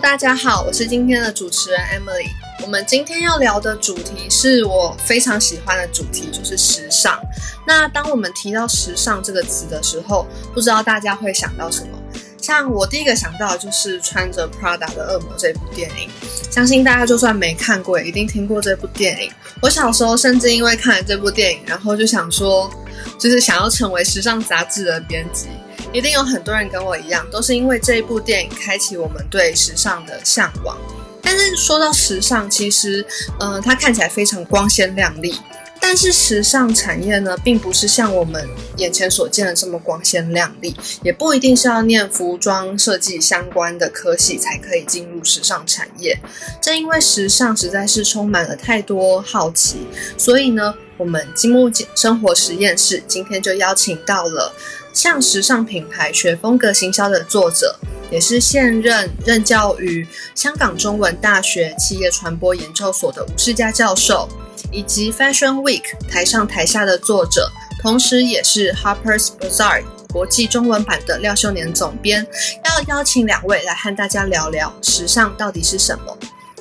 大家好，我是今天的主持人 Emily。我们今天要聊的主题是我非常喜欢的主题，就是时尚。那当我们提到时尚这个词的时候，不知道大家会想到什么？像我第一个想到的就是穿着 Prada 的恶魔这部电影，相信大家就算没看过，也一定听过这部电影。我小时候甚至因为看了这部电影，然后就想说，就是想要成为时尚杂志的编辑。一定有很多人跟我一样，都是因为这一部电影开启我们对时尚的向往。但是说到时尚，其实，嗯，它看起来非常光鲜亮丽。但是时尚产业呢，并不是像我们眼前所见的这么光鲜亮丽，也不一定是要念服装设计相关的科系才可以进入时尚产业。正因为时尚实在是充满了太多好奇，所以呢，我们积木生活实验室今天就邀请到了。向时尚品牌学风格行销的作者，也是现任任教于香港中文大学企业传播研究所的吴世佳教授，以及 Fashion Week 台上台下的作者，同时也是 Harper's Bazaar 国际中文版的廖秀年总编，要邀请两位来和大家聊聊时尚到底是什么。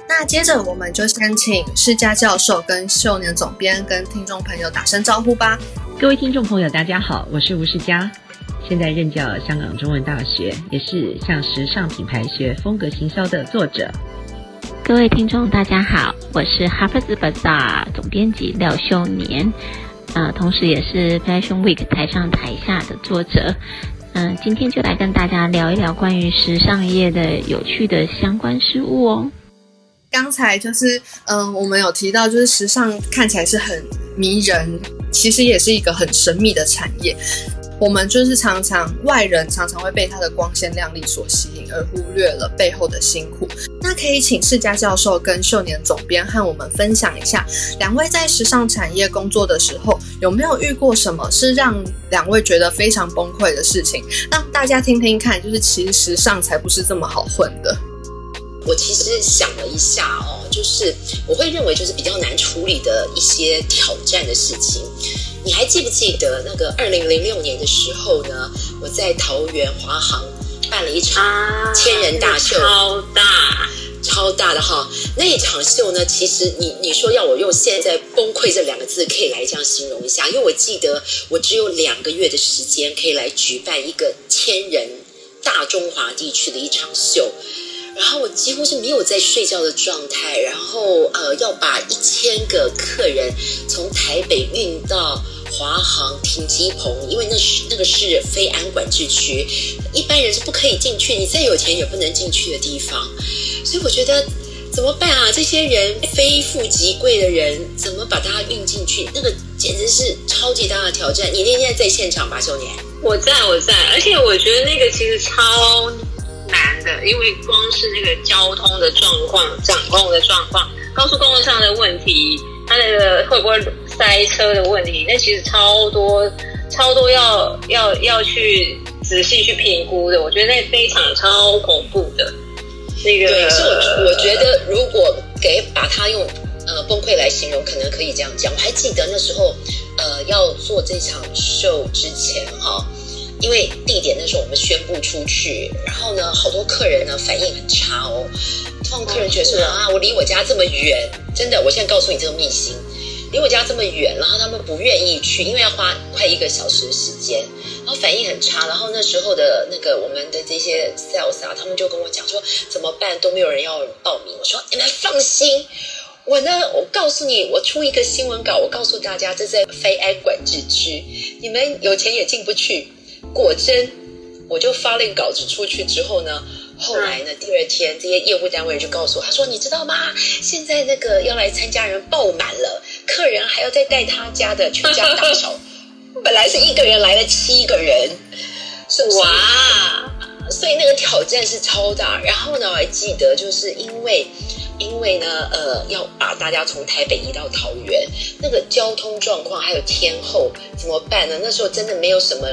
那接着我们就先请世佳教授跟秀年总编跟听众朋友打声招呼吧。各位听众朋友，大家好，我是吴世佳，现在任教香港中文大学，也是向时尚品牌学风格行销的作者。各位听众，大家好，我是 Harper's Bazaar 总编辑廖秀年，呃，同时也是 Fashion Week 台上台下的作者。嗯，今天就来跟大家聊一聊关于时尚业的有趣的相关事物哦。刚才就是，嗯，我们有提到，就是时尚看起来是很迷人。其实也是一个很神秘的产业，我们就是常常外人常常会被它的光鲜亮丽所吸引，而忽略了背后的辛苦。那可以请世家教授跟秀年总编和我们分享一下，两位在时尚产业工作的时候，有没有遇过什么是让两位觉得非常崩溃的事情？让大家听听看，就是其实时尚才不是这么好混的。我其实想了一下哦，就是我会认为就是比较难处理的一些挑战的事情。你还记不记得那个二零零六年的时候呢？我在桃园华航办了一场千人大秀，超大超大的哈。那一场秀呢，其实你你说要我用现在崩溃这两个字可以来这样形容一下，因为我记得我只有两个月的时间可以来举办一个千人大中华地区的一场秀。然后我几乎是没有在睡觉的状态，然后呃要把一千个客人从台北运到华航停机棚，因为那是那个是非安管制区，一般人是不可以进去，你再有钱也不能进去的地方。所以我觉得怎么办啊？这些人非富即贵的人，怎么把他运进去？那个简直是超级大的挑战。你那天在现场吧，秀年？我在，我在，而且我觉得那个其实超。难的，因为光是那个交通的状况、掌控的状况、高速公路上的问题，它那个会不会塞车的问题，那其实超多、超多要要要去仔细去评估的。我觉得那非常超恐怖的。那个，对，是我我觉得如果给把它用呃崩溃来形容，可能可以这样讲。我还记得那时候呃要做这场秀之前哈。因为地点那时候我们宣布出去，然后呢，好多客人呢反应很差哦。通常客人觉得说啊，我离我家这么远，真的，我现在告诉你这个秘辛，离我家这么远，然后他们不愿意去，因为要花快一个小时的时间，然后反应很差。然后那时候的那个我们的这些 sales 啊，他们就跟我讲说怎么办，都没有人要报名。我说你们放心，我呢，我告诉你，我出一个新闻稿，我告诉大家这在非安管制区，你们有钱也进不去。果真，我就发了稿子出去之后呢，后来呢，第二天这些业务单位就告诉我，他说：“你知道吗？现在那个要来参加人爆满了，客人还要再带他家的全家大小，本来是一个人来了七个人，哇！所以那个挑战是超大。然后呢，我还记得，就是因为因为呢，呃，要把大家从台北移到桃园，那个交通状况还有天后怎么办呢？那时候真的没有什么。”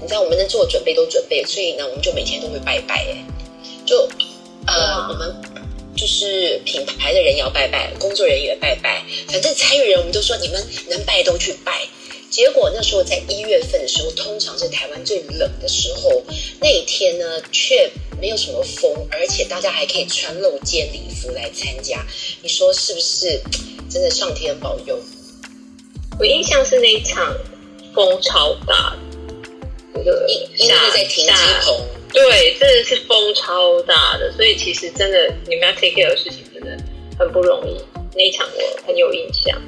你知道我们能做准备都准备，所以呢，我们就每天都会拜拜，哎，就呃，我们就是品牌的人也要拜拜，工作人员拜拜，反正参与人我们都说你们能拜都去拜，结果那时候在一月份的时候，通常是台湾最冷的时候，那一天呢却没有什么风，而且大家还可以穿露肩礼服来参加。你说是不是？真的上天保佑。我印象是那一场风超大，那个因因为是在停机棚，对，真的是风超大的，所以其实真的你们要 take care 的事情真的很不容易。那一场我很有印象。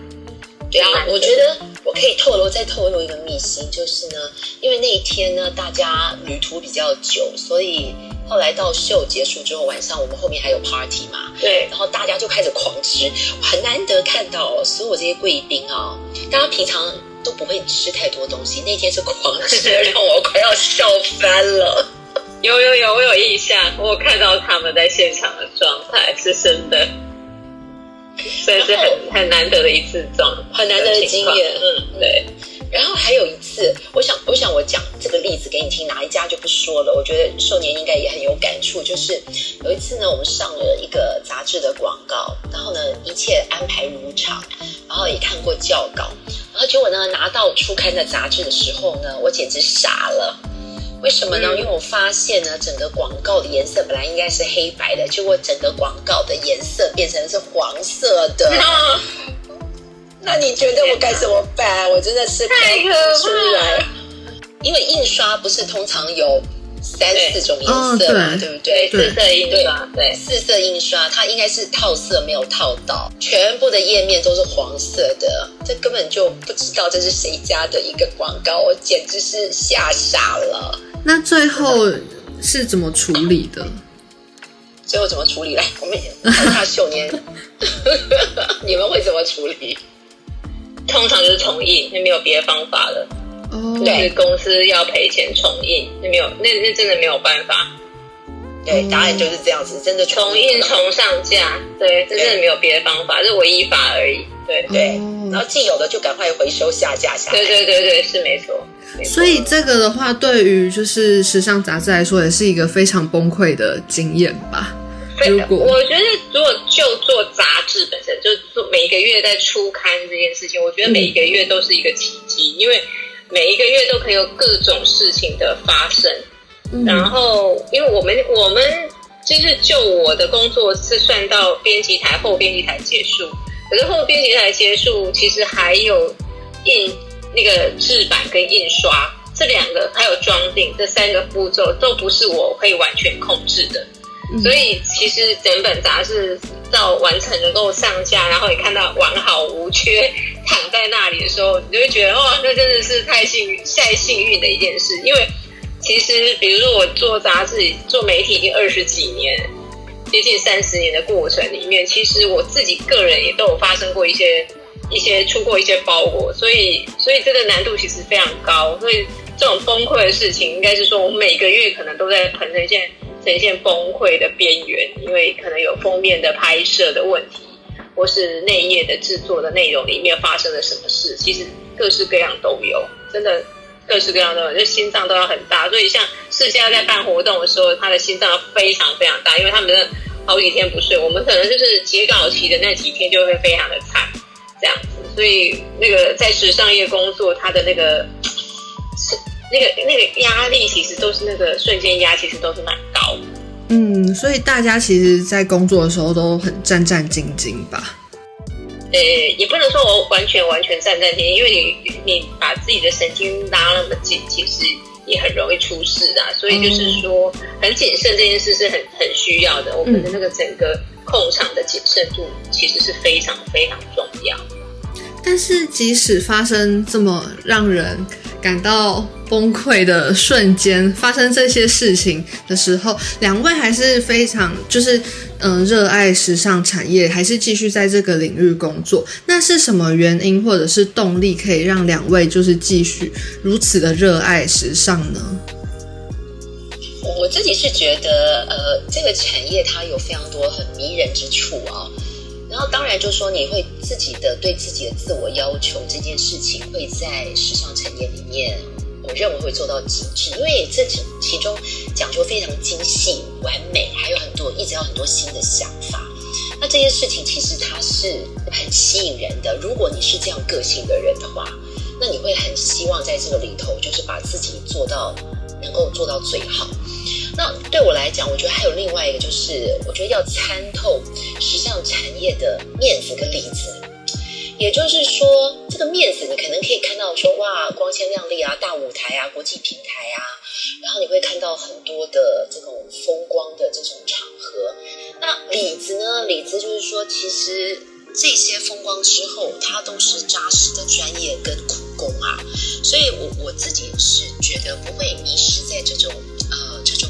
对啊，我觉得我可以透露再透露一个秘辛，就是呢，因为那一天呢，大家旅途比较久，所以后来到秀结束之后，晚上我们后面还有 party 嘛，对，然后大家就开始狂吃，很难得看到所有这些贵宾啊，大家平常都不会吃太多东西，那天是狂吃，让我快要笑翻了。有有有，我有印象，我看到他们在现场的状态是真的。所以是很很难得的一次状，很难得的经验。嗯，对。然后还有一次，我想，我想我讲这个例子给你听，哪一家就不说了。我觉得寿年应该也很有感触。就是有一次呢，我们上了一个杂志的广告，然后呢，一切安排如常，然后也看过教稿，然后结果呢，拿到初刊的杂志的时候呢，我简直傻了。为什么呢？因为我发现呢，整个广告的颜色本来应该是黑白的，结果整个广告的颜色变成是黄色的。那你觉得我该怎么办？我真的是太可出来。因为印刷不是通常有三四种颜色嘛，对不对？四色印刷，对，四色印刷，它应该是套色没有套到，全部的页面都是黄色的，这根本就不知道这是谁家的一个广告，我简直是吓傻了。那最后是怎么处理的？最后怎么处理？来，我们看下秀年，你们会怎么处理？通常就是同意，那没有别的方法了。哦，对，公司要赔钱重印，那没有，那那真的没有办法。对，答案就是这样子，真的重印重上架，对，真的没有别的方法，是唯一法而已。对对，然后既有的就赶快回收下架下。对对对对，是没错。所以这个的话，对于就是时尚杂志来说，也是一个非常崩溃的经验吧。如果我觉得，如果就做杂志本身，就做每一个月在出刊这件事情，我觉得每一个月都是一个奇迹，因为每一个月都可以有各种事情的发生。然后，因为我们我们就是就我的工作是算到编辑台后编辑台结束，可是后编辑台结束，其实还有印。那个制版跟印刷这两个，还有装订这三个步骤，都不是我可以完全控制的。所以其实整本杂志到完成能够上架，然后你看到完好无缺躺在那里的时候，你就会觉得哇，那真的是太幸运、太幸运的一件事。因为其实，比如说我做杂志、做媒体已经二十几年，接近三十年的过程里面，其实我自己个人也都有发生过一些。一些出过一些包裹，所以所以这个难度其实非常高。所以这种崩溃的事情，应该是说我每个月可能都在呈现呈现崩溃的边缘，因为可能有封面的拍摄的问题，或是内页的制作的内容里面发生了什么事，其实各式各样都有，真的各式各样都有，就心脏都要很大。所以像世嘉在办活动的时候，他的心脏非常非常大，因为他们的好几天不睡，我们可能就是截稿期的那几天就会非常的惨。这样子，所以那个在时尚业工作，他的那个是那个那个压力，其实都是那个瞬间压，其实都是蛮高。嗯，所以大家其实，在工作的时候都很战战兢兢吧？呃，也不能说我完全完全战战兢兢，因为你你把自己的神经拉那么紧，其实也很容易出事啊。所以就是说，很谨慎这件事是很很需要的。我们的那个整个。控场的谨慎度其实是非常非常重要。但是，即使发生这么让人感到崩溃的瞬间，发生这些事情的时候，两位还是非常就是嗯热爱时尚产业，还是继续在这个领域工作。那是什么原因或者是动力，可以让两位就是继续如此的热爱时尚呢？我自己是觉得，呃，这个产业它有非常多很迷人之处啊。然后当然就说你会自己的对自己的自我要求这件事情，会在时尚产业里面，我认为会做到极致，因为这其其中讲究非常精细完美，还有很多一直有很多新的想法。那这件事情其实它是很吸引人的。如果你是这样个性的人的话，那你会很希望在这个里头，就是把自己做到能够做到最好。那对我来讲，我觉得还有另外一个，就是我觉得要参透时尚产业的面子跟里子。也就是说，这个面子你可能可以看到说哇，光鲜亮丽啊，大舞台啊，国际平台啊，然后你会看到很多的这种风光的这种场合。那里子呢？里子就是说，其实这些风光之后，它都是扎实的专业跟苦功啊。所以我我自己是觉得不会迷失在这种呃这种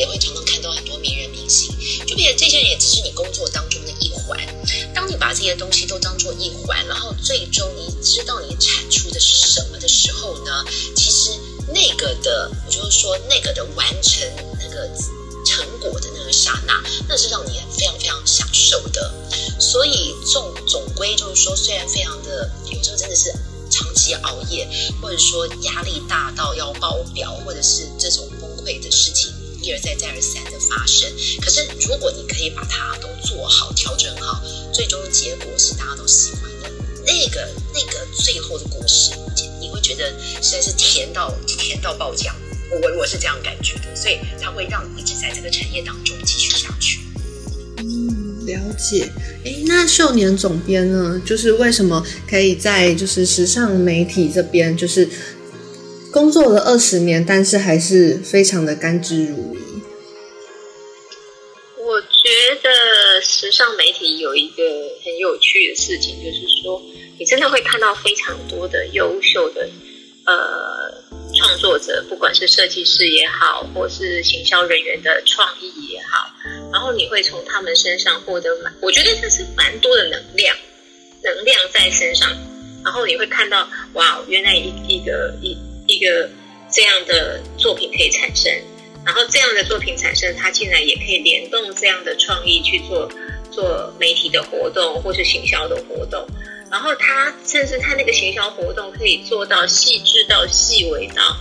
也会常常看到很多名人明星，就变成这些人也只是你工作当中的一环。当你把这些东西都当做一环，然后最终你知道你产出的是什么的时候呢？其实那个的，我就是说那个的完成那个成果的那个刹那，那是让你非常非常享受的。所以总总归就是说，虽然非常的有时候真的是长期熬夜，或者说压力大到要爆表，或者是这种崩溃的事情一而再再而三的发生。可是如果你可以把它都做好、调整好，最终结果是大家都喜欢的。那个那个最后的果实，你会觉得实在是甜到甜到爆浆。我我是这样感觉的，所以它会让你一直在这个产业当中继续下去。嗯，了解。哎，那秀年总编呢？就是为什么可以在就是时尚媒体这边，就是工作了二十年，但是还是非常的甘之如饴。我觉得时尚媒体有一个很有趣的事情，就是说，你真的会看到非常多的优秀的呃创作者，不管是设计师也好，或是行销人员的创意也好，然后你会从他们身上获得蛮，我觉得这是蛮多的能量，能量在身上，然后你会看到，哇，原来一一个一一个这样的作品可以产生。然后这样的作品产生，它竟然也可以联动这样的创意去做做媒体的活动或是行销的活动。然后它甚至它那个行销活动可以做到细致到细微到，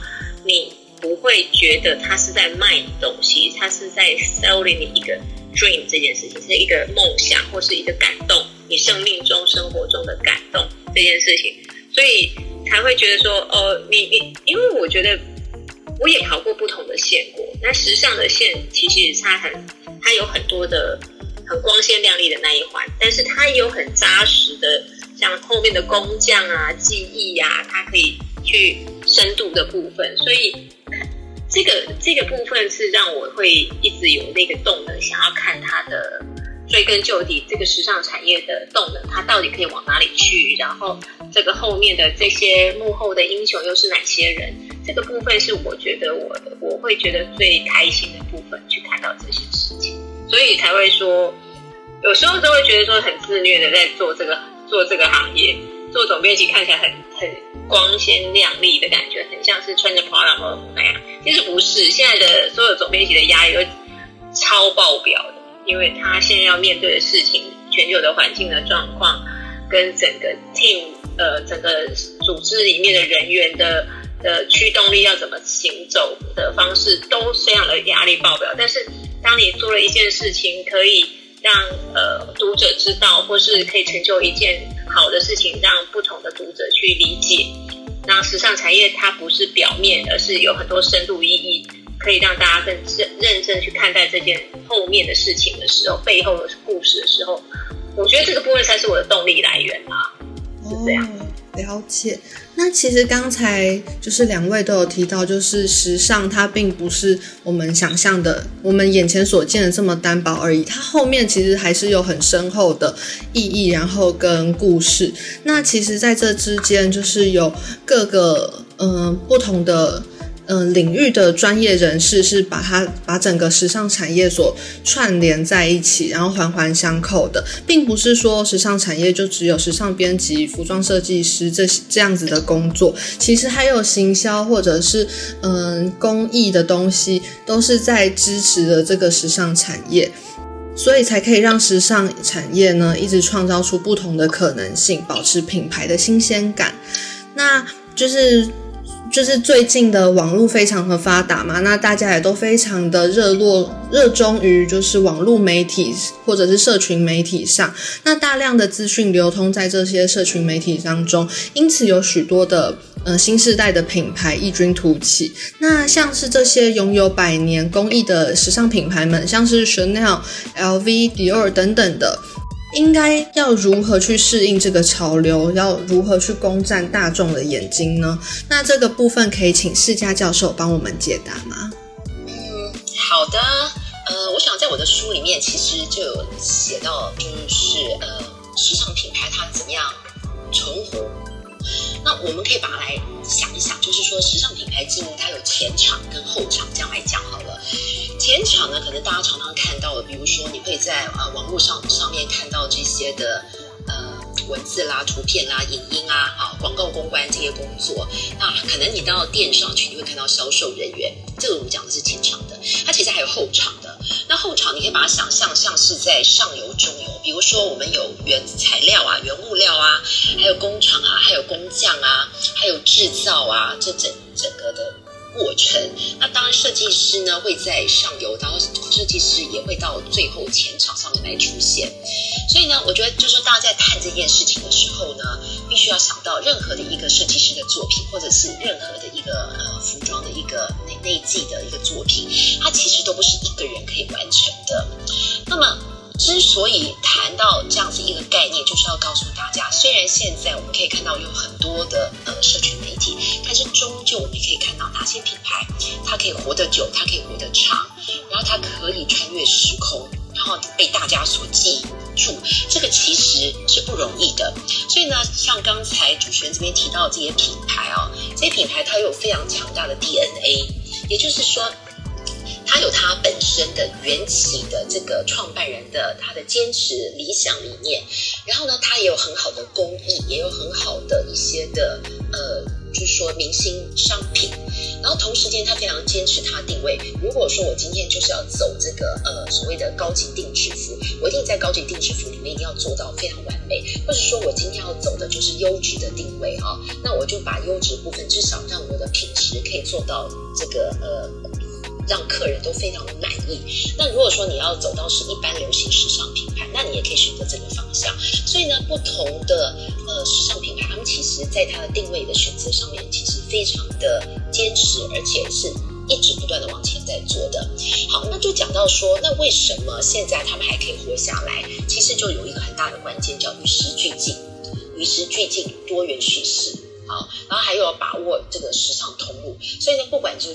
你不会觉得它是在卖东西，它是在 selling 你一个 dream 这件事情，是一个梦想或是一个感动，你生命中生活中的感动这件事情，所以才会觉得说，哦，你你，因为我觉得。我也跑过不同的线过，那时尚的线其实它很，它有很多的很光鲜亮丽的那一环，但是它也有很扎实的，像后面的工匠啊、技艺呀，它可以去深度的部分。所以这个这个部分是让我会一直有那个动能，想要看它的追根究底，这个时尚产业的动能，它到底可以往哪里去？然后这个后面的这些幕后的英雄又是哪些人？这个部分是我觉得我的我会觉得最开心的部分，去看到这些事情，所以才会说，有时候都会觉得说很自虐的在做这个做这个行业，做总编辑看起来很很光鲜亮丽的感觉，很像是穿着 Prada 那样。其实不是，现在的所有总编辑的压力都超爆表，因为他现在要面对的事情，全球的环境的状况，跟整个 team 呃整个组织里面的人员的。的驱动力要怎么行走的方式都非常的压力爆表，但是当你做了一件事情，可以让呃读者知道，或是可以成就一件好的事情，让不同的读者去理解，那时尚产业它不是表面，而是有很多深度意义，可以让大家更认认真去看待这件后面的事情的时候，背后的故事的时候，我觉得这个部分才是我的动力来源啊，是这样。了解，那其实刚才就是两位都有提到，就是时尚它并不是我们想象的，我们眼前所见的这么单薄而已，它后面其实还是有很深厚的意义，然后跟故事。那其实在这之间，就是有各个嗯不同的。嗯，领域的专业人士是把它把整个时尚产业所串联在一起，然后环环相扣的，并不是说时尚产业就只有时尚编辑、服装设计师这这样子的工作，其实还有行销或者是嗯工艺的东西，都是在支持的这个时尚产业，所以才可以让时尚产业呢一直创造出不同的可能性，保持品牌的新鲜感。那就是。就是最近的网络非常的发达嘛，那大家也都非常的热络热衷于就是网络媒体或者是社群媒体上，那大量的资讯流通在这些社群媒体当中，因此有许多的呃新时代的品牌异军突起。那像是这些拥有百年工艺的时尚品牌们，像是 Chanel、LV、Dior 等等的。应该要如何去适应这个潮流？要如何去攻占大众的眼睛呢？那这个部分可以请世家教授帮我们解答吗？嗯，好的。呃，我想在我的书里面其实就有写到，就是呃，时尚品牌它怎么样存活。那我们可以把它来想一想，就是说时尚品牌经营它有前场跟后场，这样来讲好了。前场呢，可能大家常常看到的，比如说你会在呃网络上上面看到这些的呃文字啦、图片啦、影音啊、啊广告公关这些工作。那可能你到店上去，你会看到销售人员，这个我们讲的是前场的。它其实还有后场的。那后场你可以把它想象像是在上游、中游，比如说我们有原材料啊、原物料啊，还有工厂啊，还有工匠啊，还有制造啊，这整整个的。过程，那当然设计师呢会在上游，然后设计师也会到最后前场上面来出现。所以呢，我觉得就是大家在谈这件事情的时候呢，必须要想到任何的一个设计师的作品，或者是任何的一个呃服装的一个内内季的一个作品，它其实都不是一个人可以完成的。那么。之所以谈到这样子一个概念，就是要告诉大家，虽然现在我们可以看到有很多的呃社群媒体，但是终究我们可以看到哪些品牌它可以活得久，它可以活得长，然后它可以穿越时空，然后被大家所记住，这个其实是不容易的。所以呢，像刚才主持人这边提到这些品牌啊，这些品牌它有非常强大的 DNA，也就是说。它有它本身的缘起的这个创办人的他的坚持理想理念，然后呢，它也有很好的工艺，也有很好的一些的呃，就是说明星商品，然后同时间他非常坚持他定位。如果说我今天就是要走这个呃所谓的高级定制服，我一定在高级定制服里面一定要做到非常完美，或者说我今天要走的就是优质的定位哈，那我就把优质部分至少让我的品质可以做到这个呃。让客人都非常的满意。那如果说你要走到是一般流行时尚品牌，那你也可以选择这个方向。所以呢，不同的呃时尚品牌，他们其实在它的定位的选择上面，其实非常的坚持，而且是一直不断的往前在做的。好，那就讲到说，那为什么现在他们还可以活下来？其实就有一个很大的关键，叫与时俱进，与时俱进，多元叙事。好，然后还有把握这个时尚通路。所以呢，不管就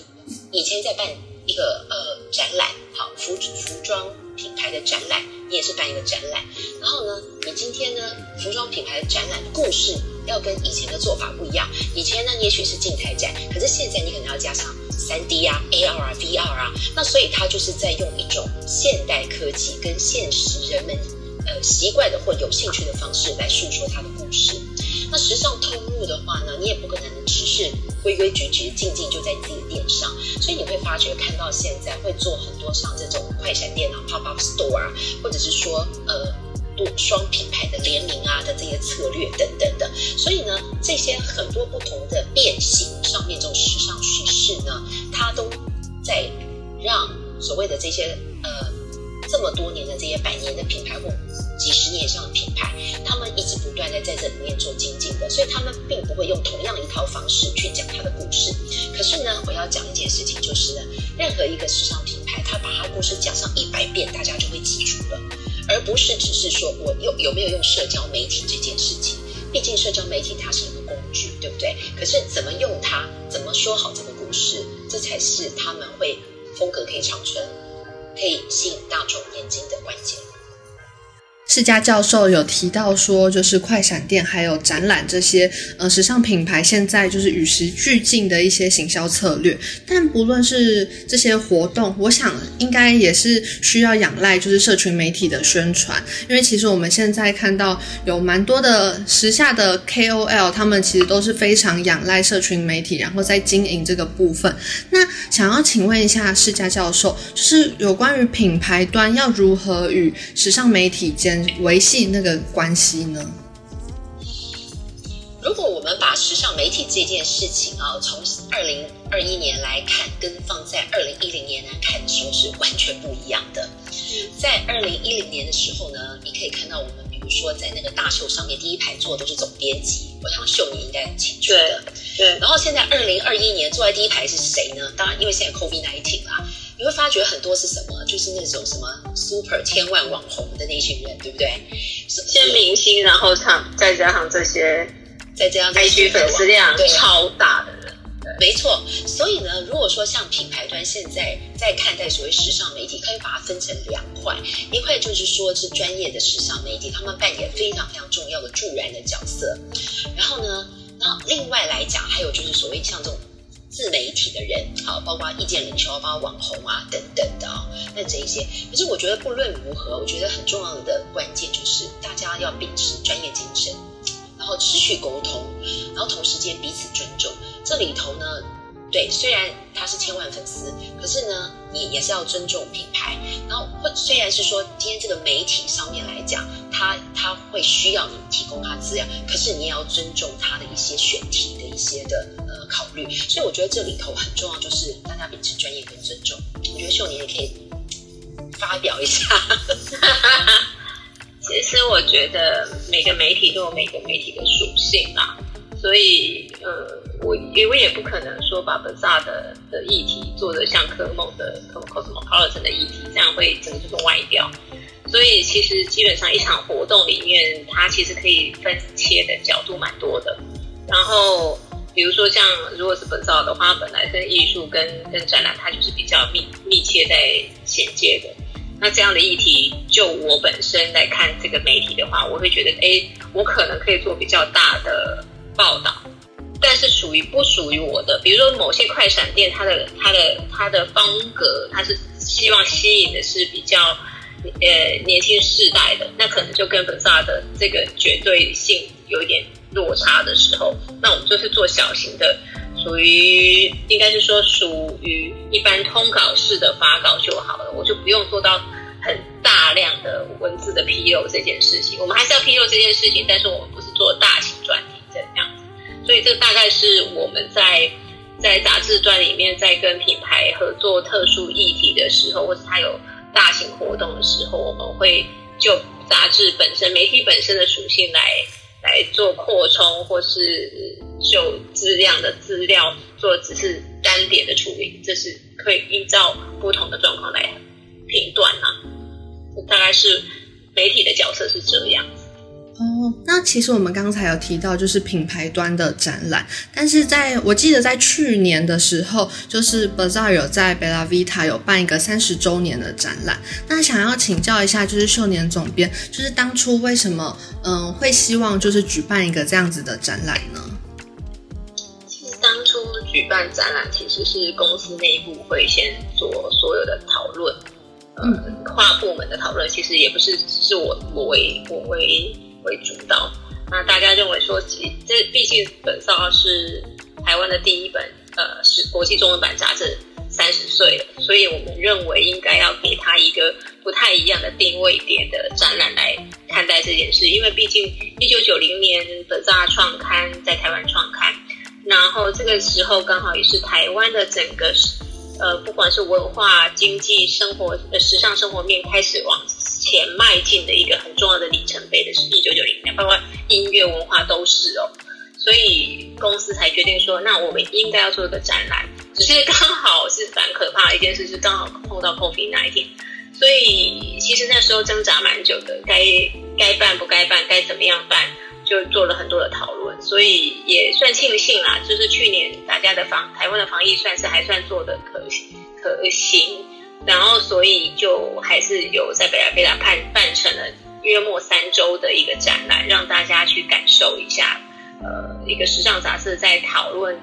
以前在办。一个呃展览，好服服装品牌的展览，你也是办一个展览。然后呢，你今天呢服装品牌的展览故事要跟以前的做法不一样。以前呢也许是静态展，可是现在你可能要加上三 D 啊、AR 啊、VR 啊。那所以它就是在用一种现代科技跟现实人们呃习惯的或有兴趣的方式来诉说它的故事。那时尚通路的话呢，你也不可能是规规矩矩、静静就在自己的店上，所以你会发觉看到现在会做很多像这种快闪店啊、pop up store 啊，或者是说呃多双品牌的联名啊的这些策略等等的。所以呢，这些很多不同的变形上面这种时尚趋势呢，它都在让所谓的这些呃。这么多年的这些百年的品牌或几十年以上的品牌，他们一直不断的在这里面做精进的，所以他们并不会用同样一套方式去讲他的故事。可是呢，我要讲一件事情，就是呢，任何一个时尚品牌，他把他故事讲上一百遍，大家就会记住了，而不是只是说我用有没有用社交媒体这件事情。毕竟社交媒体它是一个工具，对不对？可是怎么用它，怎么说好这个故事，这才是他们会风格可以长存。可以吸引大众眼睛的关键。世家教授有提到说，就是快闪店还有展览这些呃时尚品牌，现在就是与时俱进的一些行销策略。但不论是这些活动，我想应该也是需要仰赖就是社群媒体的宣传，因为其实我们现在看到有蛮多的时下的 KOL，他们其实都是非常仰赖社群媒体，然后在经营这个部分。那想要请问一下世家教授，就是有关于品牌端要如何与时尚媒体间维系那个关系呢？如果我们把时尚媒体这件事情啊，从二零二一年来看，跟放在二零一零年来看的时候是完全不一样的。在二零一零年的时候呢，你可以看到我们，比如说在那个大秀上面第一排坐的都是总编辑，我想秀你应该很清楚的。对，然后现在二零二一年坐在第一排是谁呢？当然，因为现在 COVID nineteen 啦，你会发觉很多是什么，就是那种什么 super 千万网红的那群人，对不对？先明星，然后上再加上这些再加上 IG 粉丝量超大的人，没错，所以呢，如果说像品牌端现在在看待所谓时尚媒体，可以把它分成两块，一块就是说是专业的时尚媒体，他们扮演非常非常重要的助燃的角色。然后呢，然后另外来讲，还有就是所谓像这种自媒体的人，好，包括意见领袖，包括网红啊等等的啊、那这一些。可是我觉得不论如何，我觉得很重要的关键就是大家要秉持专业精神，然后持续沟通，然后同时间彼此尊重。这里头呢，对，虽然他是千万粉丝，可是呢，你也是要尊重品牌。然后会虽然是说今天这个媒体上面来讲，需要你提供他资料，可是你也要尊重他的一些选题的一些的呃考虑。所以我觉得这里头很重要，就是大家秉持专业跟尊重。我觉得秀年也可以发表一下。其实我觉得每个媒体都有每个媒体的属性啦，所以呃，我因为也不可能说把 Bazaar 的的议题做得像科梦的 Cosmopolitan 的议题，这样会整个就是歪掉。所以其实基本上一场活动里面，它其实可以分切的角度蛮多的。然后比如说像如果是 Bazaar 的话，本来跟艺术跟跟展览，它就是比较密密切在衔接的。那这样的议题，就我本身来看这个媒体的话，我会觉得，哎，我可能可以做比较大的报道，但是属于不属于我的，比如说某些快闪店，它的它的它的风格，它是希望吸引的是比较呃年轻世代的，那可能就跟本萨的这个绝对性有一点落差的时候，那我们就是做小型的。属于应该是说属于一般通稿式的发稿就好了，我就不用做到很大量的文字的披露这件事情。我们还是要披露这件事情，但是我们不是做大型专题这样子。所以这大概是我们在在杂志端里面在跟品牌合作特殊议题的时候，或者他有大型活动的时候，我们会就杂志本身、媒体本身的属性来来做扩充，或是就质量的资料做只是单点的处理，这是可以依照不同的状况来评断啊。大概是媒体的角色是这样。哦，那其实我们刚才有提到就是品牌端的展览，但是在我记得在去年的时候，就是 Bazaar 有在 Bella Vita 有办一个三十周年的展览。那想要请教一下，就是秀年总编，就是当初为什么嗯会希望就是举办一个这样子的展览呢？其实当初举办展览其实是公司内部会先做所有的讨论，嗯，跨部门的讨论，其实也不是是我我为我为为主导。那大家认为说，其这毕竟本少是台湾的第一本呃是国际中文版杂志，三十岁了，所以我们认为应该要给他一个不太一样的定位点的展览来看待这件事，因为毕竟一九九零年本杂创刊在台湾创刊，然后这个时候刚好也是台湾的整个呃不管是文化、经济、生活、呃时尚生活面开始往前迈进的一个很重要的里程碑的是一九九零年，包括音乐文化都是哦。所以公司才决定说，那我们应该要做一个展览。只是刚好是蛮可怕的一件事，是刚好碰到 COVID 那一天，所以其实那时候挣扎蛮久的，该该办不该办，该怎么样办，就做了很多的讨论。所以也算庆幸啦，就是去年大家的防台湾的防疫算是还算做的可可行，然后所以就还是有在北拉贝拉办办成了约莫三周的一个展览，让大家去感受一下。呃，一个时尚杂志在讨论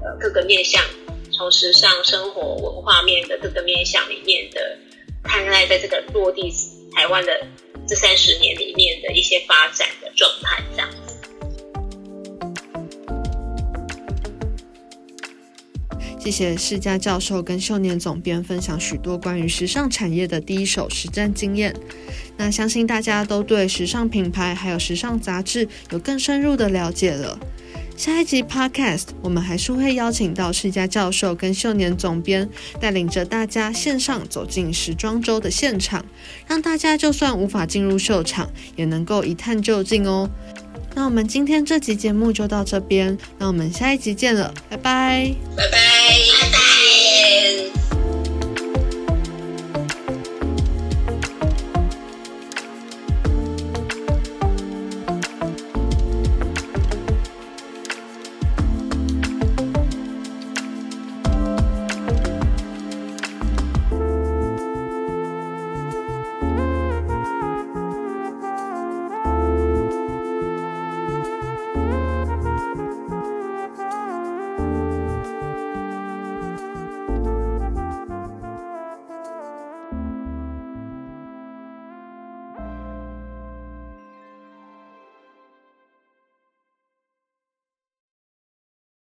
呃各个面向，从时尚、生活、文化面的各个面向里面的，看待在这个落地台湾的这三十年里面的一些发展的状态，这样谢谢世家教授跟秀年总编分享许多关于时尚产业的第一手实战经验。那相信大家都对时尚品牌还有时尚杂志有更深入的了解了。下一集 Podcast，我们还是会邀请到世家教授跟秀年总编，带领着大家线上走进时装周的现场，让大家就算无法进入秀场，也能够一探究竟哦。那我们今天这集节目就到这边，那我们下一集见了，拜拜，拜拜。